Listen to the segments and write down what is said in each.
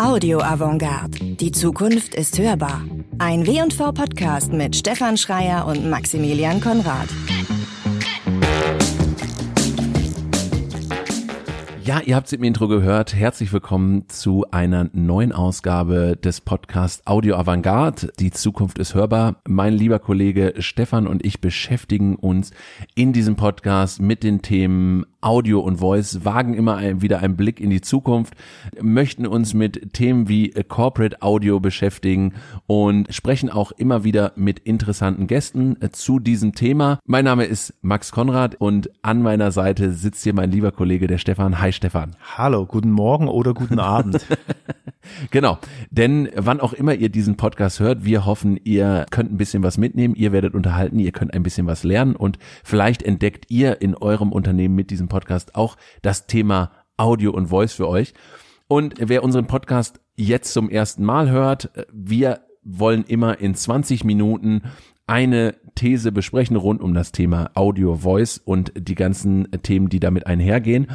Audio Avantgarde. Die Zukunft ist hörbar. Ein W&V Podcast mit Stefan Schreier und Maximilian Konrad. Ja, ihr habt es im Intro gehört. Herzlich willkommen zu einer neuen Ausgabe des Podcasts Audio Avantgarde. Die Zukunft ist hörbar. Mein lieber Kollege Stefan und ich beschäftigen uns in diesem Podcast mit den Themen Audio und Voice, wagen immer ein, wieder einen Blick in die Zukunft, möchten uns mit Themen wie Corporate Audio beschäftigen und sprechen auch immer wieder mit interessanten Gästen zu diesem Thema. Mein Name ist Max Konrad und an meiner Seite sitzt hier mein lieber Kollege, der Stefan. Hi Stefan. Hallo, guten Morgen oder guten Abend. genau, denn wann auch immer ihr diesen Podcast hört, wir hoffen, ihr könnt ein bisschen was mitnehmen, ihr werdet unterhalten, ihr könnt ein bisschen was lernen und vielleicht entdeckt ihr in eurem Unternehmen mit diesem Podcast auch das Thema Audio und Voice für euch. Und wer unseren Podcast jetzt zum ersten Mal hört, wir wollen immer in 20 Minuten eine These besprechen rund um das Thema Audio, Voice und die ganzen Themen, die damit einhergehen.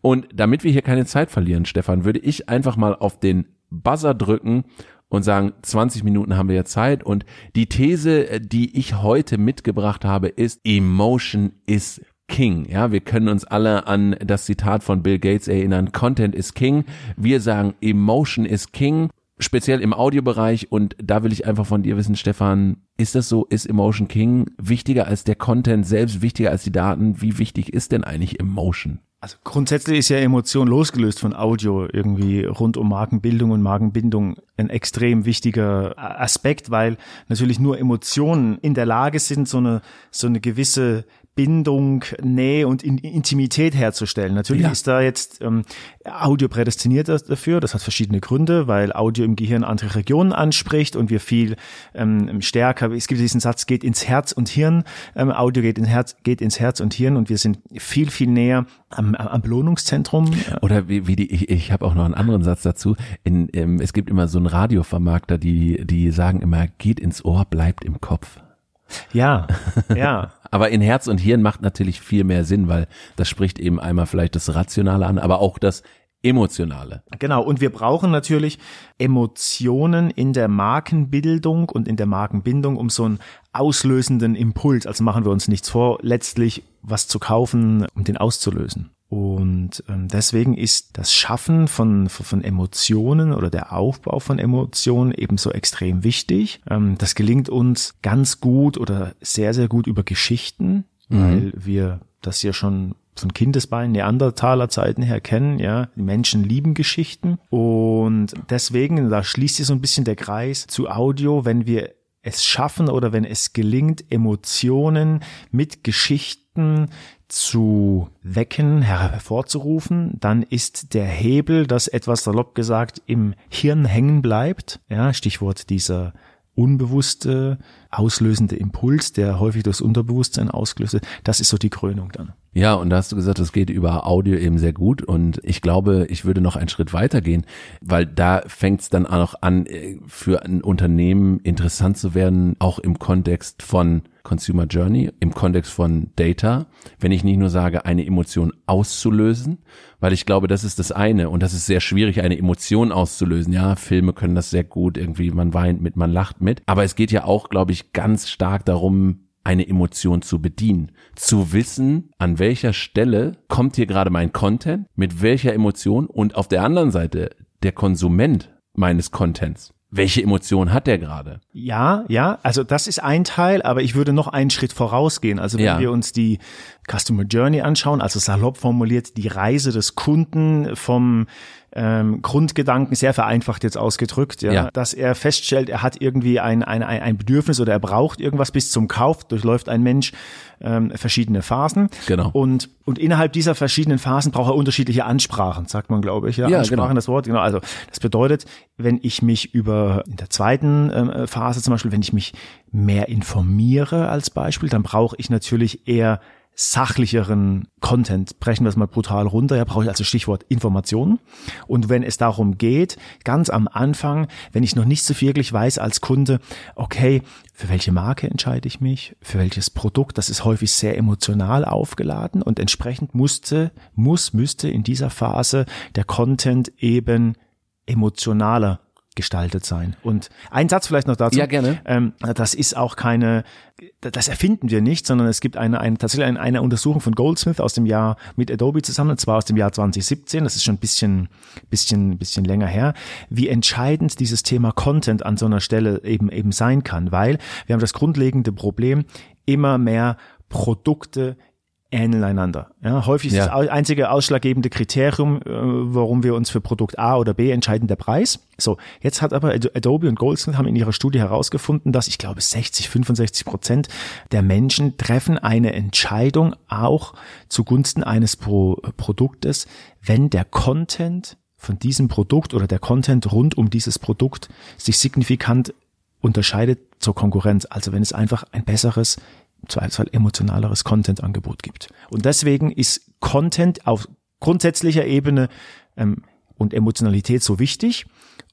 Und damit wir hier keine Zeit verlieren, Stefan, würde ich einfach mal auf den Buzzer drücken und sagen, 20 Minuten haben wir ja Zeit. Und die These, die ich heute mitgebracht habe, ist, Emotion is King. Ja, wir können uns alle an das Zitat von Bill Gates erinnern. Content is King. Wir sagen, Emotion is King speziell im Audiobereich und da will ich einfach von dir wissen, Stefan, ist das so, ist Emotion King wichtiger als der Content selbst, wichtiger als die Daten? Wie wichtig ist denn eigentlich Emotion? Also grundsätzlich ist ja Emotion losgelöst von Audio irgendwie rund um Markenbildung und Markenbindung ein extrem wichtiger Aspekt, weil natürlich nur Emotionen in der Lage sind, so eine, so eine gewisse Bindung, Nähe und Intimität herzustellen. Natürlich ja. ist da jetzt ähm, Audio prädestiniert dafür. Das hat verschiedene Gründe, weil Audio im Gehirn andere Regionen anspricht und wir viel ähm, stärker, es gibt diesen Satz, geht ins Herz und Hirn. Ähm, Audio geht ins Herz, geht ins Herz und Hirn und wir sind viel, viel näher am, am Belohnungszentrum. Oder wie, wie die, ich, ich habe auch noch einen anderen Satz dazu. In, ähm, es gibt immer so einen Radiovermarkter, die, die sagen immer, geht ins Ohr, bleibt im Kopf. Ja, ja. Aber in Herz und Hirn macht natürlich viel mehr Sinn, weil das spricht eben einmal vielleicht das Rationale an, aber auch das Emotionale. Genau, und wir brauchen natürlich Emotionen in der Markenbildung und in der Markenbindung, um so einen auslösenden Impuls, also machen wir uns nichts vor, letztlich was zu kaufen, um den auszulösen. Und ähm, deswegen ist das Schaffen von, von Emotionen oder der Aufbau von Emotionen ebenso extrem wichtig. Ähm, das gelingt uns ganz gut oder sehr, sehr gut über Geschichten, mhm. weil wir das ja schon von Kindesbeinen Neandertaler Zeiten her kennen, ja. Die Menschen lieben Geschichten und deswegen, da schließt sich so ein bisschen der Kreis zu Audio, wenn wir es schaffen oder wenn es gelingt, Emotionen mit Geschichten zu wecken, hervorzurufen, dann ist der Hebel, das etwas salopp gesagt im Hirn hängen bleibt, ja, Stichwort dieser unbewusste, auslösende Impuls, der häufig durchs Unterbewusstsein ausgelöst wird, das ist so die Krönung dann. Ja, und da hast du gesagt, es geht über Audio eben sehr gut. Und ich glaube, ich würde noch einen Schritt weiter gehen, weil da fängt es dann auch noch an, äh, für ein Unternehmen interessant zu werden, auch im Kontext von Consumer Journey, im Kontext von Data, wenn ich nicht nur sage, eine Emotion auszulösen, weil ich glaube, das ist das eine. Und das ist sehr schwierig, eine Emotion auszulösen. Ja, Filme können das sehr gut, irgendwie man weint mit, man lacht mit, aber es geht ja auch, glaube ich, ganz stark darum, eine Emotion zu bedienen, zu wissen, an welcher Stelle kommt hier gerade mein Content, mit welcher Emotion und auf der anderen Seite der Konsument meines Contents. Welche Emotion hat der gerade? Ja, ja, also das ist ein Teil, aber ich würde noch einen Schritt vorausgehen. Also wenn ja. wir uns die Customer Journey anschauen, also salopp formuliert die Reise des Kunden vom ähm, Grundgedanken, sehr vereinfacht jetzt ausgedrückt, ja, ja, dass er feststellt, er hat irgendwie ein, ein, ein Bedürfnis oder er braucht irgendwas bis zum Kauf, durchläuft ein Mensch ähm, verschiedene Phasen. Genau. Und, und innerhalb dieser verschiedenen Phasen braucht er unterschiedliche Ansprachen, sagt man, glaube ich. Ja, ja Ansprachen, genau. das Wort, genau. Also das bedeutet, wenn ich mich über in der zweiten ähm, Phase zum Beispiel, wenn ich mich mehr informiere als Beispiel, dann brauche ich natürlich eher sachlicheren Content, brechen wir es mal brutal runter, ja, brauche ich also Stichwort Informationen. Und wenn es darum geht, ganz am Anfang, wenn ich noch nicht so wirklich weiß als Kunde, okay, für welche Marke entscheide ich mich, für welches Produkt, das ist häufig sehr emotional aufgeladen und entsprechend musste, muss, müsste in dieser Phase der Content eben emotionaler gestaltet sein. Und ein Satz vielleicht noch dazu. Ja, gerne. Ähm, das ist auch keine, das erfinden wir nicht, sondern es gibt eine, eine tatsächlich eine, eine Untersuchung von Goldsmith aus dem Jahr mit Adobe zusammen, und zwar aus dem Jahr 2017. Das ist schon ein bisschen, bisschen, bisschen länger her, wie entscheidend dieses Thema Content an so einer Stelle eben eben sein kann, weil wir haben das grundlegende Problem, immer mehr Produkte ähneln einander. Ja, häufig ist Ja. das au- einzige ausschlaggebende Kriterium, äh, warum wir uns für Produkt A oder B entscheiden, der Preis. So, jetzt hat aber Ado- Adobe und Goldsmith haben in ihrer Studie herausgefunden, dass ich glaube 60, 65 Prozent der Menschen treffen eine Entscheidung auch zugunsten eines Pro Produktes, wenn der Content von diesem Produkt oder der Content rund um dieses Produkt sich signifikant unterscheidet zur Konkurrenz. Also wenn es einfach ein besseres, Zweifelsfall emotionaleres Content-Angebot gibt. Und deswegen ist Content auf grundsätzlicher Ebene ähm, und Emotionalität so wichtig.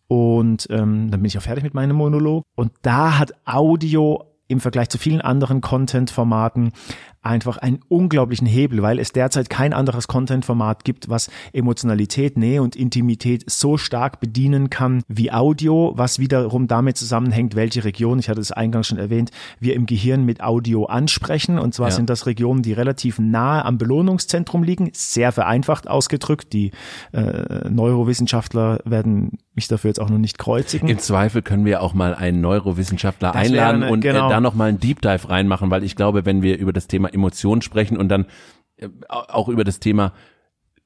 Und ähm, dann bin ich auch fertig mit meinem Monolog. Und da hat Audio im Vergleich zu vielen anderen Content-Formaten einfach einen unglaublichen Hebel, weil es derzeit kein anderes Content-Format gibt, was Emotionalität, Nähe und Intimität so stark bedienen kann wie Audio, was wiederum damit zusammenhängt, welche Region, ich hatte es eingangs schon erwähnt, wir im Gehirn mit Audio ansprechen. Und zwar Ja. sind das Regionen, die relativ nahe am Belohnungszentrum liegen, sehr vereinfacht ausgedrückt. Die äh, Neurowissenschaftler werden mich dafür jetzt auch noch nicht kreuzigen. Im Zweifel können wir auch mal einen Neurowissenschaftler Das einladen eine- und genau. äh, da noch mal einen Deep Dive reinmachen, weil ich glaube, wenn wir über das Thema Emotionen sprechen und dann äh, auch über das Thema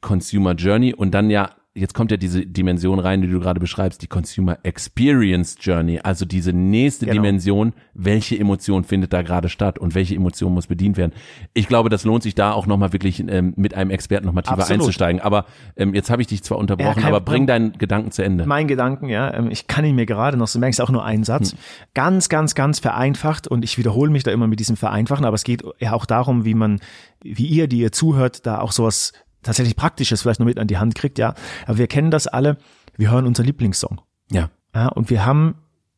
Consumer Journey und dann ja jetzt kommt ja diese Dimension rein, die du gerade beschreibst, die Consumer Experience Journey, also diese nächste Genau. Dimension, welche Emotion findet da gerade statt und welche Emotion muss bedient werden. Ich glaube, das lohnt sich da auch nochmal wirklich ähm, mit einem Experten nochmal tiefer Absolut. einzusteigen. Aber ähm, jetzt habe ich dich zwar unterbrochen, kein aber bring deinen Gedanken zu Ende. mein Gedanken, ja, ähm, ich kann ihn mir gerade noch, so merkst du auch nur einen Satz, ganz, ganz, ganz vereinfacht und ich wiederhole mich da immer mit diesem Vereinfachen, aber es geht ja auch darum, wie man, wie ihr, die ihr zuhört, da auch sowas tatsächlich Praktisches vielleicht noch mit an die Hand kriegt, ja. Aber wir kennen das alle, wir hören unser Lieblingssong. Ja. Ja, und wir haben,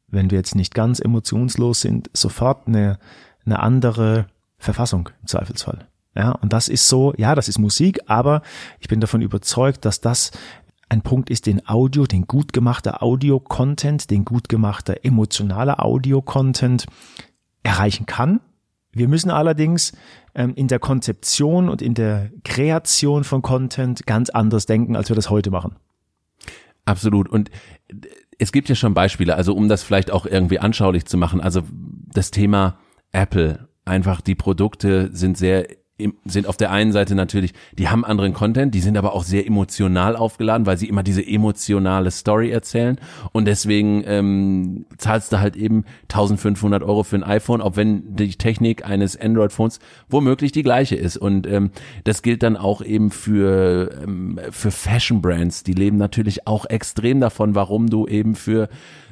wenn wir jetzt nicht ganz emotionslos sind, sofort eine, eine andere Verfassung im Zweifelsfall. Ja, und das ist so, ja, das ist Musik, aber ich bin davon überzeugt, dass das ein Punkt ist, den Audio, den gut gemachter Audio-Content, den gut gemachter emotionaler Audio-Content erreichen kann. Wir müssen allerdings ähm, in der Konzeption und in der Kreation von Content ganz anders denken, als wir das heute machen. Absolut. Und es gibt ja schon Beispiele, also um das vielleicht auch irgendwie anschaulich zu machen, also das Thema Apple, einfach die Produkte sind sehr sind auf der einen Seite natürlich, die haben anderen Content, die sind aber auch sehr emotional aufgeladen, weil sie immer diese emotionale Story erzählen. Und deswegen ähm, zahlst du halt eben 1500 Euro für ein iPhone, auch wenn die Technik eines Android-Phones womöglich die gleiche ist. Und ähm, das gilt dann auch eben für ähm, für Fashion-Brands, die leben natürlich auch extrem davon, warum du eben für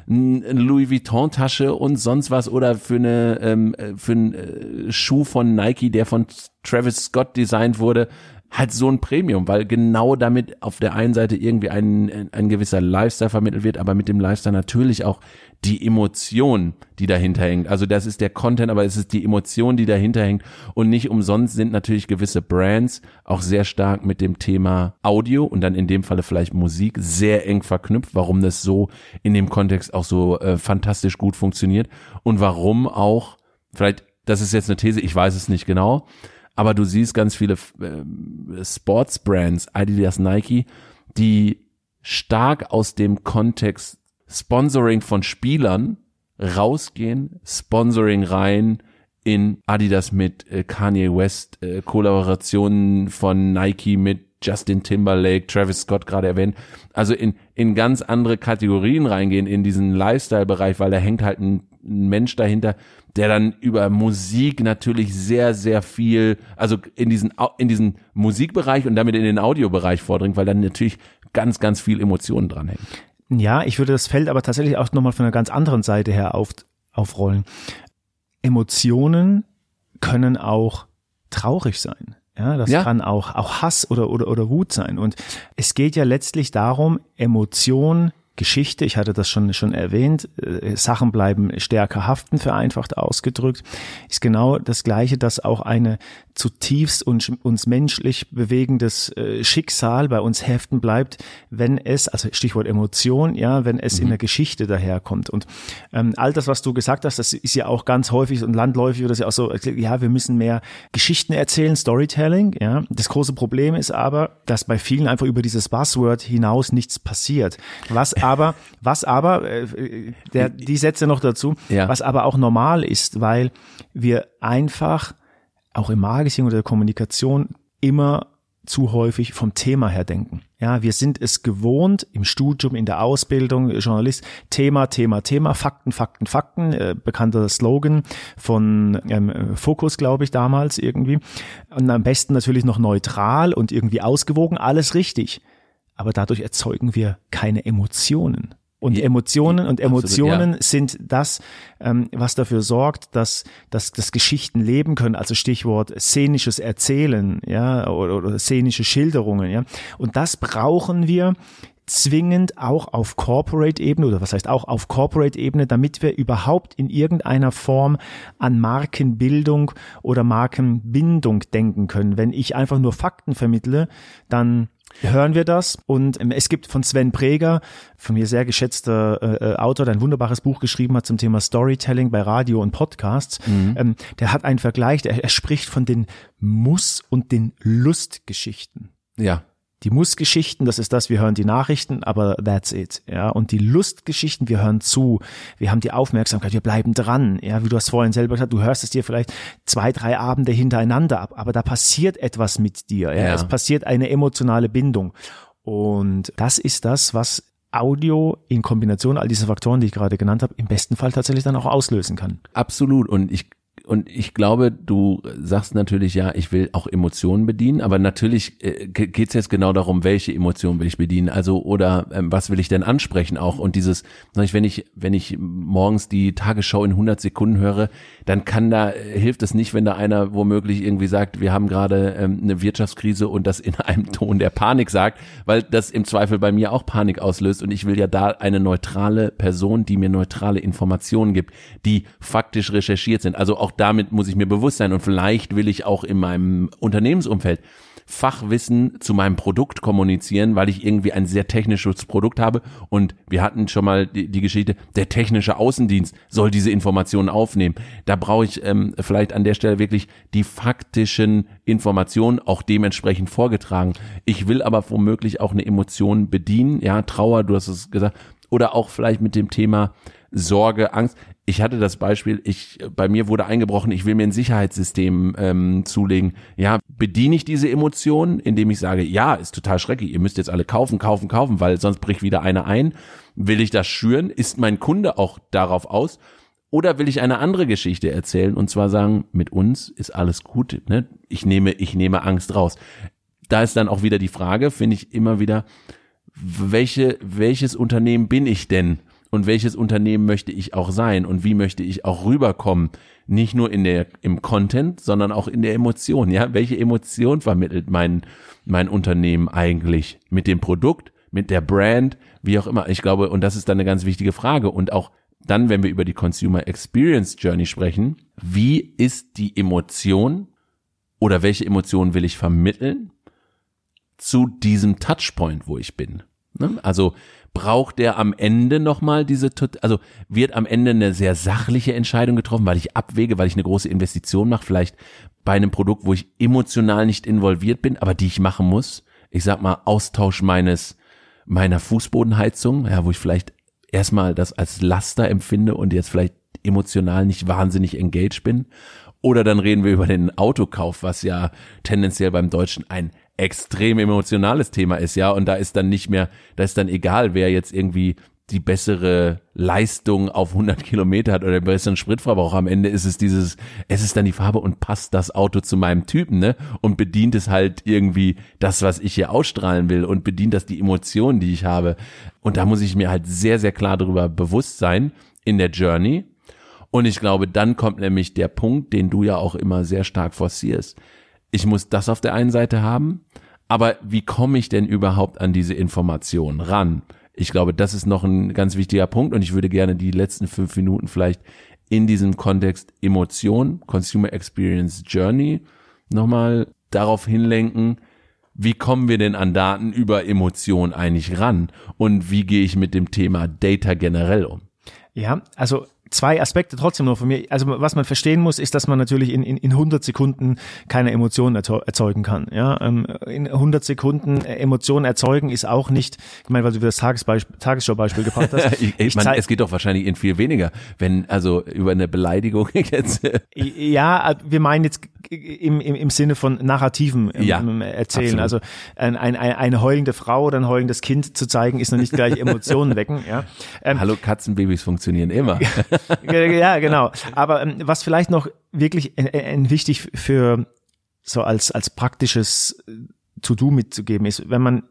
eine Louis Vuitton Tasche und sonst was oder für eine ähm, äh, für einen äh, Schuh von Nike, der von Travis Scott designt wurde, halt so ein Premium, weil genau damit auf der einen Seite irgendwie ein, ein gewisser Lifestyle vermittelt wird, aber mit dem Lifestyle natürlich auch die Emotion, die dahinter hängt. Also das ist der Content, aber es ist die Emotion, die dahinter hängt. Und nicht umsonst sind natürlich gewisse Brands auch sehr stark mit dem Thema Audio und dann in dem Falle vielleicht Musik sehr eng verknüpft, warum das so in dem Kontext auch so äh, fantastisch gut funktioniert und warum auch, vielleicht, das ist jetzt eine These, ich weiß es nicht genau, aber du siehst ganz viele ähm, Sportsbrands, Adidas, Nike, die stark aus dem Kontext Sponsoring von Spielern rausgehen, Sponsoring rein in Adidas mit äh, Kanye West, äh, Kollaborationen von Nike mit Justin Timberlake, Travis Scott gerade erwähnt, also in, in ganz andere Kategorien reingehen, in diesen Lifestyle-Bereich, weil da hängt halt ein, ein Mensch dahinter, der dann über Musik natürlich sehr, sehr viel, also in diesen, in diesen Musikbereich und damit in den Audiobereich vordringt, weil dann natürlich ganz, ganz viel Emotionen dranhängen. Ja, ich würde das Feld aber tatsächlich auch nochmal von einer ganz anderen Seite her auf, aufrollen. Emotionen können auch traurig sein. Ja, das Ja. kann auch, auch Hass oder, oder, oder Wut sein. Und es geht ja letztlich darum, Emotion Geschichte. Ich hatte das schon, schon erwähnt. Äh, Sachen bleiben stärker haften, vereinfacht ausgedrückt. Ist genau das Gleiche, dass auch eine zutiefst uns, uns menschlich bewegendes äh, Schicksal bei uns heften bleibt, wenn es, also Stichwort Emotion, ja, wenn es mhm. in der Geschichte daherkommt. Und ähm, all das, was du gesagt hast, das ist ja auch ganz häufig und landläufig oder ist ja auch so, ja, wir müssen mehr Geschichten erzählen, Storytelling, ja. Das große Problem ist aber, dass bei vielen einfach über dieses Buzzword hinaus nichts passiert. Was aber, was aber, äh, der, die Sätze noch dazu, ja. was aber auch normal ist, weil wir einfach auch im Marketing oder der Kommunikation immer zu häufig vom Thema her denken. Ja, wir sind es gewohnt im Studium, in der Ausbildung, Journalist, Thema, Thema, Thema, Fakten, Fakten, Fakten, äh, bekannter Slogan von ähm, Focus, glaube ich, damals irgendwie. Und am besten natürlich noch neutral und irgendwie ausgewogen, alles richtig. Aber dadurch erzeugen wir keine Emotionen. Und Emotionen und Emotionen absolut, ja. sind das, ähm, was dafür sorgt, dass, dass, dass Geschichten leben können. Also Stichwort szenisches Erzählen, ja, oder, oder szenische Schilderungen, ja. Und das brauchen wir zwingend auch auf Corporate-Ebene oder was heißt auch auf Corporate-Ebene, damit wir überhaupt in irgendeiner Form an Markenbildung oder Markenbindung denken können. Wenn ich einfach nur Fakten vermittle, dann hören wir das. Und ähm, es gibt von Sven Preger, von mir sehr geschätzter äh, äh, Autor, der ein wunderbares Buch geschrieben hat zum Thema Storytelling bei Radio und Podcasts. Mhm. Ähm, der hat einen Vergleich, der, er spricht von den Muss- und den Lustgeschichten. Ja. Die Muss-Geschichten, das ist das, wir hören die Nachrichten, aber that's it. Ja, und die Lustgeschichten, wir hören zu, wir haben die Aufmerksamkeit, wir bleiben dran. Ja, wie du hast vorhin selber gesagt, du hörst es dir vielleicht zwei, drei Abende hintereinander ab, aber da passiert etwas mit dir. Ja, ja. es passiert eine emotionale Bindung. Und das ist das, was Audio in Kombination all diese Faktoren, die ich gerade genannt habe, im besten Fall tatsächlich dann auch auslösen kann. Absolut. Und ich und ich glaube, du sagst natürlich, ja, ich will auch Emotionen bedienen, aber natürlich äh, geht es jetzt genau darum, welche Emotionen will ich bedienen, also oder ähm, was will ich denn ansprechen auch? Und dieses, wenn ich wenn ich morgens die Tagesschau in 100 Sekunden höre, dann kann da hilft es nicht, wenn da einer womöglich irgendwie sagt, wir haben gerade ähm, eine Wirtschaftskrise und das in einem Ton der Panik sagt, weil das im Zweifel bei mir auch Panik auslöst. Und ich will ja da eine neutrale Person, die mir neutrale Informationen gibt, die faktisch recherchiert sind, also auch damit muss ich mir bewusst sein und vielleicht will ich auch in meinem Unternehmensumfeld Fachwissen zu meinem Produkt kommunizieren, weil ich irgendwie ein sehr technisches Produkt habe und wir hatten schon mal die, die Geschichte, der technische Außendienst soll diese Informationen aufnehmen. Da brauche ich ähm, vielleicht an der Stelle wirklich die faktischen Informationen auch dementsprechend vorgetragen. Ich will aber womöglich auch eine Emotion bedienen, ja, Trauer, du hast es gesagt, oder auch vielleicht mit dem Thema Sorge, Angst ich hatte das Beispiel, ich bei mir wurde eingebrochen, ich will mir ein Sicherheitssystem ähm, zulegen. Ja, bediene ich diese Emotionen, indem ich sage, ja, ist total schrecklich, ihr müsst jetzt alle kaufen, kaufen, kaufen, weil sonst bricht wieder einer ein. Will ich das schüren? Ist mein Kunde auch darauf aus? Oder will ich eine andere Geschichte erzählen und zwar sagen, mit uns ist alles gut, ne? Ich nehme, ich nehme Angst raus. Da ist dann auch wieder die Frage, finde ich immer wieder, welche, welches Unternehmen bin ich denn? Und welches Unternehmen möchte ich auch sein? Und wie möchte ich auch rüberkommen, nicht nur in der im Content, sondern auch in der Emotion, ja, welche Emotion vermittelt mein mein Unternehmen eigentlich? Mit dem Produkt, mit der Brand, wie auch immer. Ich glaube, und das ist dann eine ganz wichtige Frage. Und auch dann, wenn wir über die Consumer Experience Journey sprechen, wie ist die Emotion oder welche Emotion will ich vermitteln zu diesem Touchpoint, wo ich bin? Ne? Also braucht der am Ende nochmal diese, also wird am Ende eine sehr sachliche Entscheidung getroffen, weil ich abwäge, weil ich eine große Investition mache, vielleicht bei einem Produkt, wo ich emotional nicht involviert bin, aber die ich machen muss. Ich sag mal, Austausch meines, meiner Fußbodenheizung, ja, wo ich vielleicht erstmal das als Laster empfinde und jetzt vielleicht emotional nicht wahnsinnig engaged bin. Oder dann reden wir über den Autokauf, was ja tendenziell beim Deutschen ein extrem emotionales Thema ist, ja, und da ist dann nicht mehr, da ist dann egal, wer jetzt irgendwie die bessere Leistung auf 100 Kilometer hat oder den besseren Spritverbrauch. Am Ende ist es dieses, es ist dann die Farbe und passt das Auto zu meinem Typen, ne? Und bedient es halt irgendwie das, was ich hier ausstrahlen will und bedient das die Emotionen, die ich habe. Und da muss ich mir halt sehr, sehr klar darüber bewusst sein in der Journey. Und ich glaube, dann kommt nämlich der Punkt, den du ja auch immer sehr stark forcierst ich muss das auf der einen Seite haben, aber wie komme ich denn überhaupt an diese Information ran? Ich glaube, das ist noch ein ganz wichtiger Punkt und ich würde gerne die letzten fünf Minuten vielleicht in diesem Kontext Emotion, Consumer Experience Journey nochmal darauf hinlenken, wie kommen wir denn an Daten über Emotion eigentlich ran und wie gehe ich mit dem Thema Data generell um? Ja, also zwei Aspekte trotzdem nur von mir. Also was man verstehen muss, ist, dass man natürlich in, in, in 100 Sekunden keine Emotionen erzeugen kann. Ja, ähm, in 100 Sekunden äh, Emotionen erzeugen ist auch nicht, ich meine, weil du das Tagesbeispiel, Tagesschau-Beispiel gebracht hast. ich, ich meine, es geht doch wahrscheinlich in viel weniger, wenn also über eine Beleidigung jetzt. ja, wir meinen jetzt im, im, im Sinne von narrativen ja, Erzählen. Absolut. Also ein, ein, eine heulende Frau oder ein heulendes Kind zu zeigen, ist noch nicht gleich Emotionen wecken. Ja. Ähm, Hallo, Katzenbabys funktionieren immer. ja, genau. Aber ähm, was vielleicht noch wirklich äh, äh, wichtig für so als, als praktisches äh, To-Do mitzugeben ist, wenn man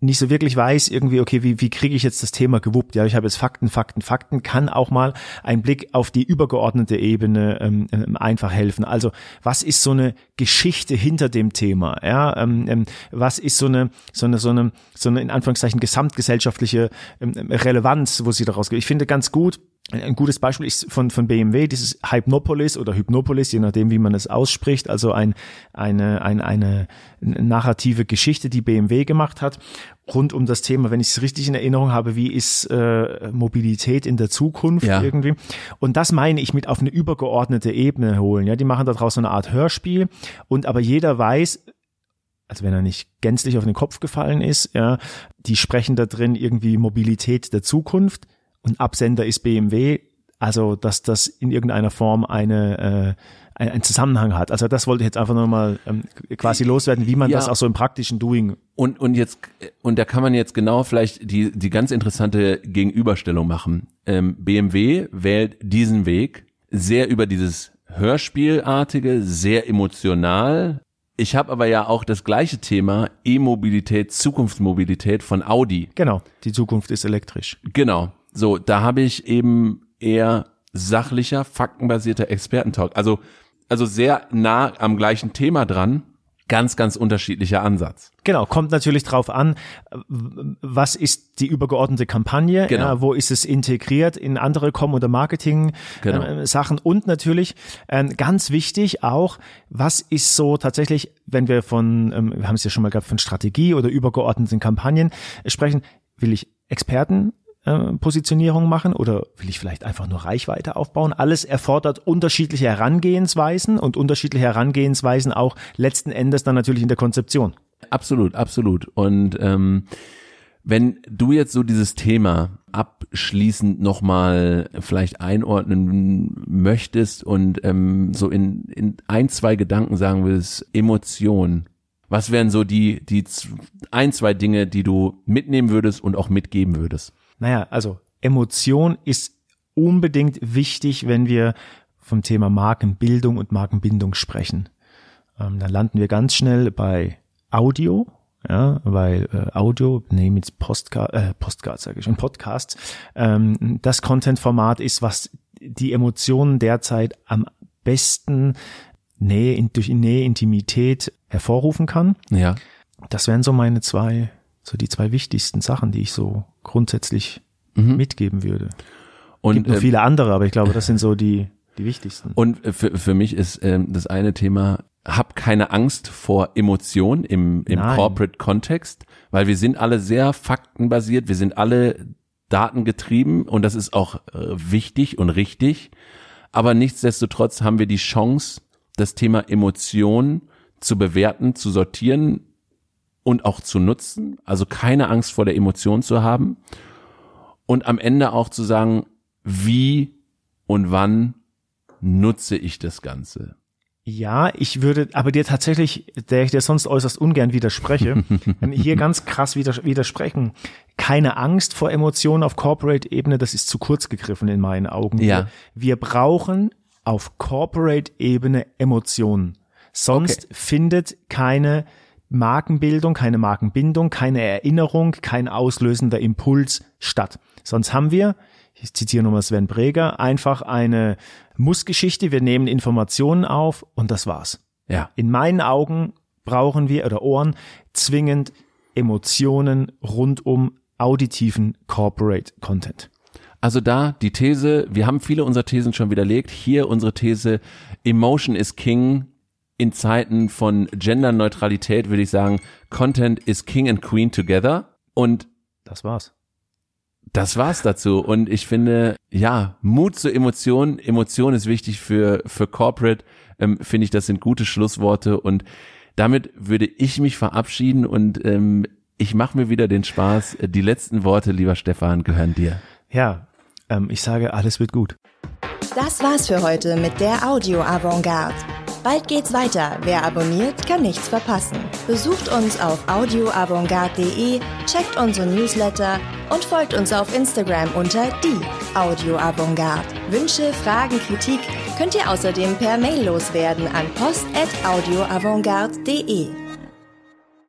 nicht so wirklich weiß, irgendwie, okay, wie, wie kriege ich jetzt das Thema gewuppt? Ja, ich habe jetzt Fakten, Fakten, Fakten, kann auch mal ein Blick auf die übergeordnete Ebene ähm, ähm, einfach helfen. Also, was ist so eine Geschichte hinter dem Thema? Ja, ähm, ähm, was ist so eine, so eine, so eine, so eine in Anführungszeichen gesamtgesellschaftliche ähm, Relevanz, wo sie daraus geht? Ich finde ganz gut, ein gutes Beispiel ist von, von BMW, dieses Hypnopolis oder Hypnopolis, je nachdem, wie man es ausspricht, also ein, eine, ein, eine narrative Geschichte, die BMW gemacht hat, rund um das Thema, wenn ich es richtig in Erinnerung habe, wie ist äh, Mobilität in der Zukunft ja. irgendwie. Und das meine ich mit auf eine übergeordnete Ebene holen. Ja, die machen daraus so eine Art Hörspiel und aber jeder weiß, also wenn er nicht gänzlich auf den Kopf gefallen ist, ja, die sprechen da drin irgendwie Mobilität der Zukunft und Absender ist BMW, also dass das in irgendeiner Form eine äh, einen Zusammenhang hat. Also das wollte ich jetzt einfach nochmal ähm, quasi loswerden, wie man ja. das auch so im praktischen Doing. Und und jetzt und da kann man jetzt genau vielleicht die die ganz interessante Gegenüberstellung machen. Ähm, BMW wählt diesen Weg sehr über dieses Hörspielartige, sehr emotional. Ich habe aber ja auch das gleiche Thema E-Mobilität, Zukunftsmobilität von Audi. Genau, die Zukunft ist elektrisch. Genau. So, da habe ich eben eher sachlicher, faktenbasierter Expertentalk. Also, also sehr nah am gleichen Thema dran. Ganz, ganz unterschiedlicher Ansatz. Genau, kommt natürlich drauf an, was ist die übergeordnete Kampagne, genau. ja, wo ist es integriert in andere Com- oder Marketing-Sachen genau. äh, und natürlich äh, ganz wichtig auch, was ist so tatsächlich, wenn wir von, ähm, wir haben es ja schon mal gehabt, von Strategie oder übergeordneten Kampagnen sprechen, will ich Experten äh, Positionierung machen oder will ich vielleicht einfach nur Reichweite aufbauen? Alles erfordert unterschiedliche Herangehensweisen und unterschiedliche Herangehensweisen auch letzten Endes dann natürlich in der Konzeption. Absolut, absolut. Und ähm, wenn du jetzt so dieses Thema abschließend nochmal vielleicht einordnen möchtest und ähm, so in, in ein, zwei Gedanken sagen willst, Emotion, was wären so die, die ein, zwei Dinge, die du mitnehmen würdest und auch mitgeben würdest? Naja, also Emotion ist unbedingt wichtig, wenn wir vom Thema Markenbildung und Markenbindung sprechen. Ähm, dann landen wir ganz schnell bei Audio, ja, weil äh, Audio, nehmen jetzt Postcard, äh, Postcard sage ich schon, Podcast, ähm, das Content-Format ist, was die Emotionen derzeit am besten Nähe, in, durch Nähe, Intimität hervorrufen kann. Ja. Das wären so meine zwei so die zwei wichtigsten Sachen, die ich so grundsätzlich mhm. mitgeben würde. Und gibt noch äh, viele andere, aber ich glaube, das sind so die die wichtigsten. Und für, für mich ist ähm, das eine Thema, hab keine Angst vor Emotionen im, im Corporate Kontext, weil wir sind alle sehr faktenbasiert, wir sind alle datengetrieben und das ist auch äh, wichtig und richtig. Aber nichtsdestotrotz haben wir die Chance, das Thema Emotionen zu bewerten, zu sortieren, und auch zu nutzen, also keine Angst vor der Emotion zu haben und am Ende auch zu sagen, wie und wann nutze ich das Ganze. Ja, ich würde aber dir tatsächlich, der ich dir sonst äußerst ungern widerspreche, hier ganz krass widersprechen. Keine Angst vor Emotionen auf Corporate-Ebene, das ist zu kurz gegriffen in meinen Augen. Ja. Wir brauchen auf Corporate-Ebene Emotionen. Sonst okay. findet keine Markenbildung, keine Markenbindung, keine Erinnerung, kein auslösender Impuls statt. Sonst haben wir, ich zitiere nochmal Sven Breger, einfach eine Mussgeschichte, wir nehmen Informationen auf und das war's. Ja. In meinen Augen brauchen wir oder Ohren zwingend Emotionen rund um auditiven Corporate Content. Also da die These, wir haben viele unserer Thesen schon widerlegt. Hier unsere These, Emotion is King. In Zeiten von Genderneutralität würde ich sagen, Content is King and Queen together. Und das war's. Das war's dazu. Und ich finde, ja, Mut zur Emotion. Emotion ist wichtig für, für Corporate. Ähm, finde ich, das sind gute Schlussworte. Und damit würde ich mich verabschieden und ähm, ich mache mir wieder den Spaß. Die letzten Worte, lieber Stefan, gehören dir. Ja, ähm, ich sage, alles wird gut. Das war's für heute mit der Audio Avantgarde. Bald geht's weiter. Wer abonniert, kann nichts verpassen. Besucht uns auf audioavantgarde.de, checkt unsere Newsletter und folgt uns auf Instagram unter die Audio Avantgarde. Wünsche, Fragen, Kritik könnt ihr außerdem per Mail loswerden an post@audioavantgarde.de.